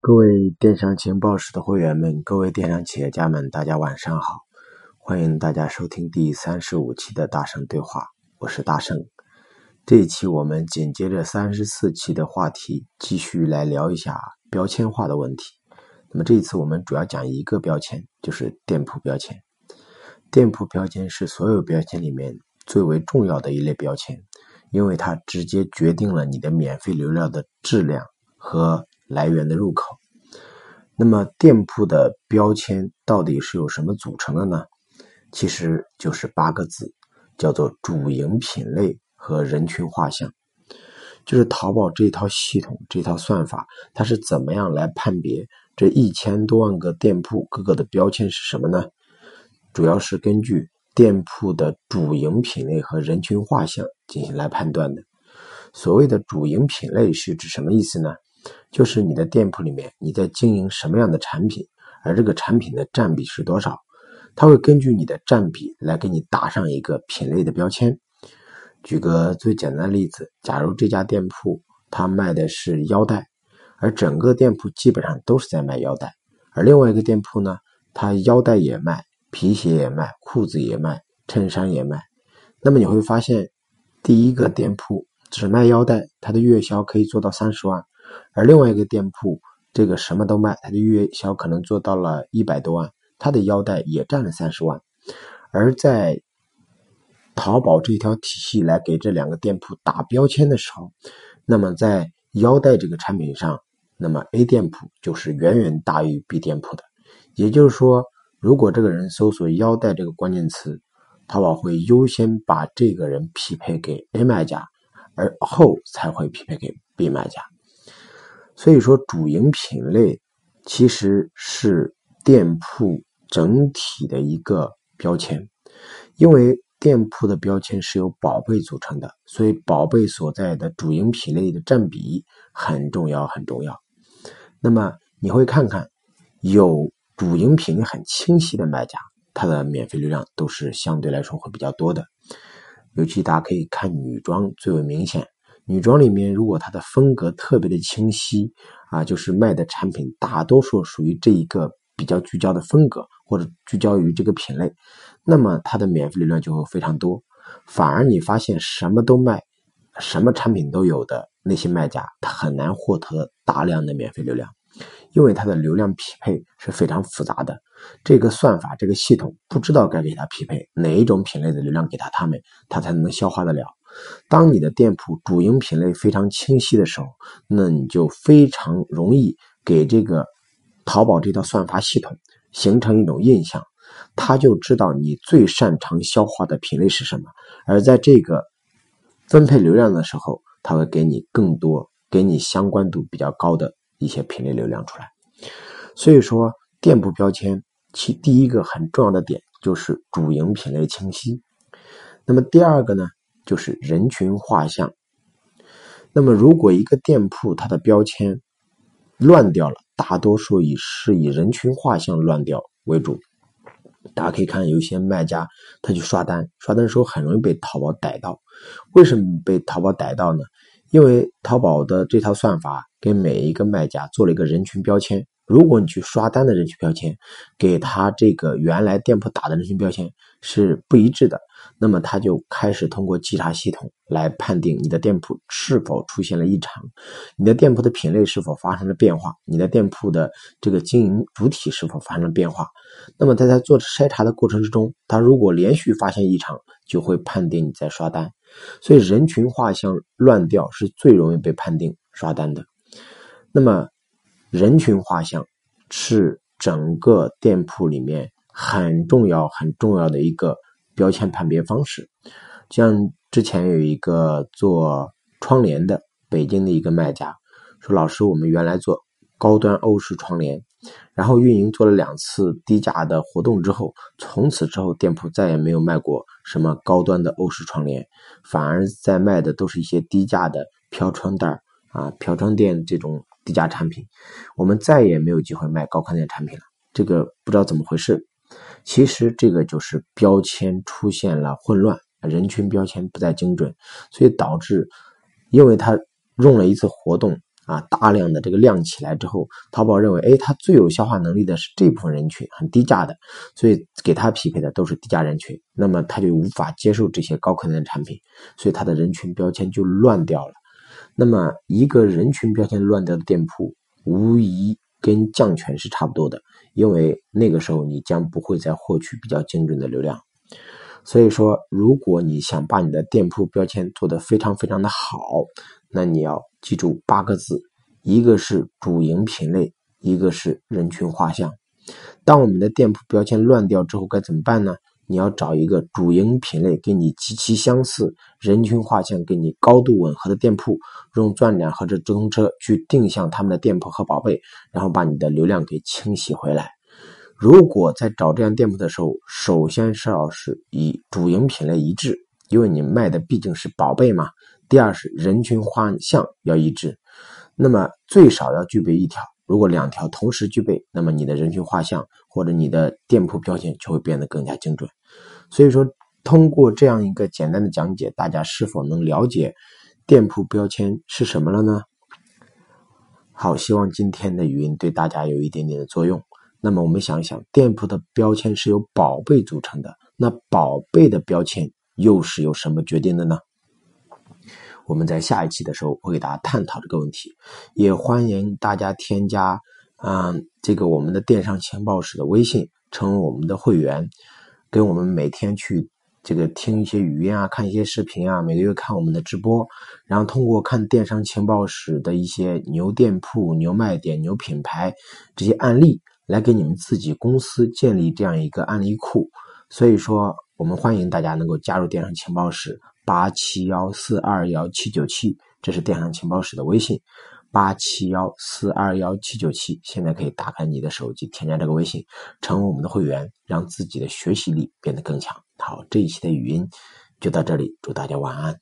各位电商情报室的会员们，各位电商企业家们，大家晚上好！欢迎大家收听第三十五期的大圣对话，我是大圣。这一期我们紧接着三十四期的话题，继续来聊一下标签化的问题。那么这一次我们主要讲一个标签，就是店铺标签。店铺标签是所有标签里面最为重要的一类标签，因为它直接决定了你的免费流量的质量和。来源的入口，那么店铺的标签到底是由什么组成的呢？其实就是八个字，叫做主营品类和人群画像。就是淘宝这套系统、这套算法，它是怎么样来判别这一千多万个店铺各个的标签是什么呢？主要是根据店铺的主营品类和人群画像进行来判断的。所谓的主营品类是指什么意思呢？就是你的店铺里面你在经营什么样的产品，而这个产品的占比是多少，它会根据你的占比来给你打上一个品类的标签。举个最简单的例子，假如这家店铺它卖的是腰带，而整个店铺基本上都是在卖腰带，而另外一个店铺呢，它腰带也卖，皮鞋也卖，裤子也卖，衬衫也卖，那么你会发现，第一个店铺只卖腰带，它的月销可以做到三十万。而另外一个店铺，这个什么都卖，它的月销可能做到了一百多万，它的腰带也占了三十万。而在淘宝这条体系来给这两个店铺打标签的时候，那么在腰带这个产品上，那么 A 店铺就是远远大于 B 店铺的。也就是说，如果这个人搜索腰带这个关键词，淘宝会优先把这个人匹配给 A 卖家，而后才会匹配给 B 卖家。所以说，主营品类其实是店铺整体的一个标签，因为店铺的标签是由宝贝组成的，所以宝贝所在的主营品类的占比很重要，很重要。那么你会看看，有主营品类很清晰的卖家，他的免费流量都是相对来说会比较多的，尤其大家可以看女装最为明显。女装里面，如果它的风格特别的清晰啊，就是卖的产品大多数属于这一个比较聚焦的风格，或者聚焦于这个品类，那么它的免费流量就会非常多。反而你发现什么都卖，什么产品都有的那些卖家，他很难获得大量的免费流量，因为它的流量匹配是非常复杂的。这个算法，这个系统不知道该给他匹配哪一种品类的流量给他，他们他才能消化得了。当你的店铺主营品类非常清晰的时候，那你就非常容易给这个淘宝这套算法系统形成一种印象，他就知道你最擅长消化的品类是什么，而在这个分配流量的时候，他会给你更多、给你相关度比较高的一些品类流量出来。所以说，店铺标签其第一个很重要的点就是主营品类清晰。那么第二个呢？就是人群画像。那么，如果一个店铺它的标签乱掉了，大多数以是以人群画像乱掉为主。大家可以看，有些卖家他去刷单，刷单的时候很容易被淘宝逮到。为什么被淘宝逮到呢？因为淘宝的这套算法给每一个卖家做了一个人群标签。如果你去刷单的人群标签，给他这个原来店铺打的人群标签是不一致的，那么他就开始通过稽查系统来判定你的店铺是否出现了异常，你的店铺的品类是否发生了变化，你的店铺的这个经营主体是否发生了变化。那么在他做筛查的过程之中，他如果连续发现异常，就会判定你在刷单。所以人群画像乱掉是最容易被判定刷单的。那么。人群画像是整个店铺里面很重要、很重要的一个标签判别方式。像之前有一个做窗帘的北京的一个卖家说：“老师，我们原来做高端欧式窗帘，然后运营做了两次低价的活动之后，从此之后店铺再也没有卖过什么高端的欧式窗帘，反而在卖的都是一些低价的飘窗袋啊、飘窗垫这种。”低价产品，我们再也没有机会卖高宽带产品了。这个不知道怎么回事。其实这个就是标签出现了混乱，人群标签不再精准，所以导致，因为他用了一次活动啊，大量的这个量起来之后，淘宝认为，哎，它最有消化能力的是这部分人群，很低价的，所以给它匹配的都是低价人群，那么他就无法接受这些高客单产品，所以它的人群标签就乱掉了。那么一个人群标签乱掉的店铺，无疑跟降权是差不多的，因为那个时候你将不会再获取比较精准的流量。所以说，如果你想把你的店铺标签做得非常非常的好，那你要记住八个字：一个是主营品类，一个是人群画像。当我们的店铺标签乱掉之后，该怎么办呢？你要找一个主营品类跟你极其相似、人群画像跟你高度吻合的店铺，用钻展或者直通车去定向他们的店铺和宝贝，然后把你的流量给清洗回来。如果在找这样店铺的时候，首先是要是以主营品类一致，因为你卖的毕竟是宝贝嘛。第二是人群画像要一致，那么最少要具备一条。如果两条同时具备，那么你的人群画像或者你的店铺标签就会变得更加精准。所以说，通过这样一个简单的讲解，大家是否能了解店铺标签是什么了呢？好，希望今天的语音对大家有一点点的作用。那么我们想一想，店铺的标签是由宝贝组成的，那宝贝的标签又是由什么决定的呢？我们在下一期的时候会给大家探讨这个问题，也欢迎大家添加嗯这个我们的电商情报室的微信，成为我们的会员，跟我们每天去。这个听一些语音啊，看一些视频啊，每个月看我们的直播，然后通过看电商情报室的一些牛店铺、牛卖点、牛品牌这些案例，来给你们自己公司建立这样一个案例库。所以说，我们欢迎大家能够加入电商情报室八七幺四二幺七九七，这是电商情报室的微信。八七幺四二幺七九七，现在可以打开你的手机，添加这个微信，成为我们的会员，让自己的学习力变得更强。好，这一期的语音就到这里，祝大家晚安。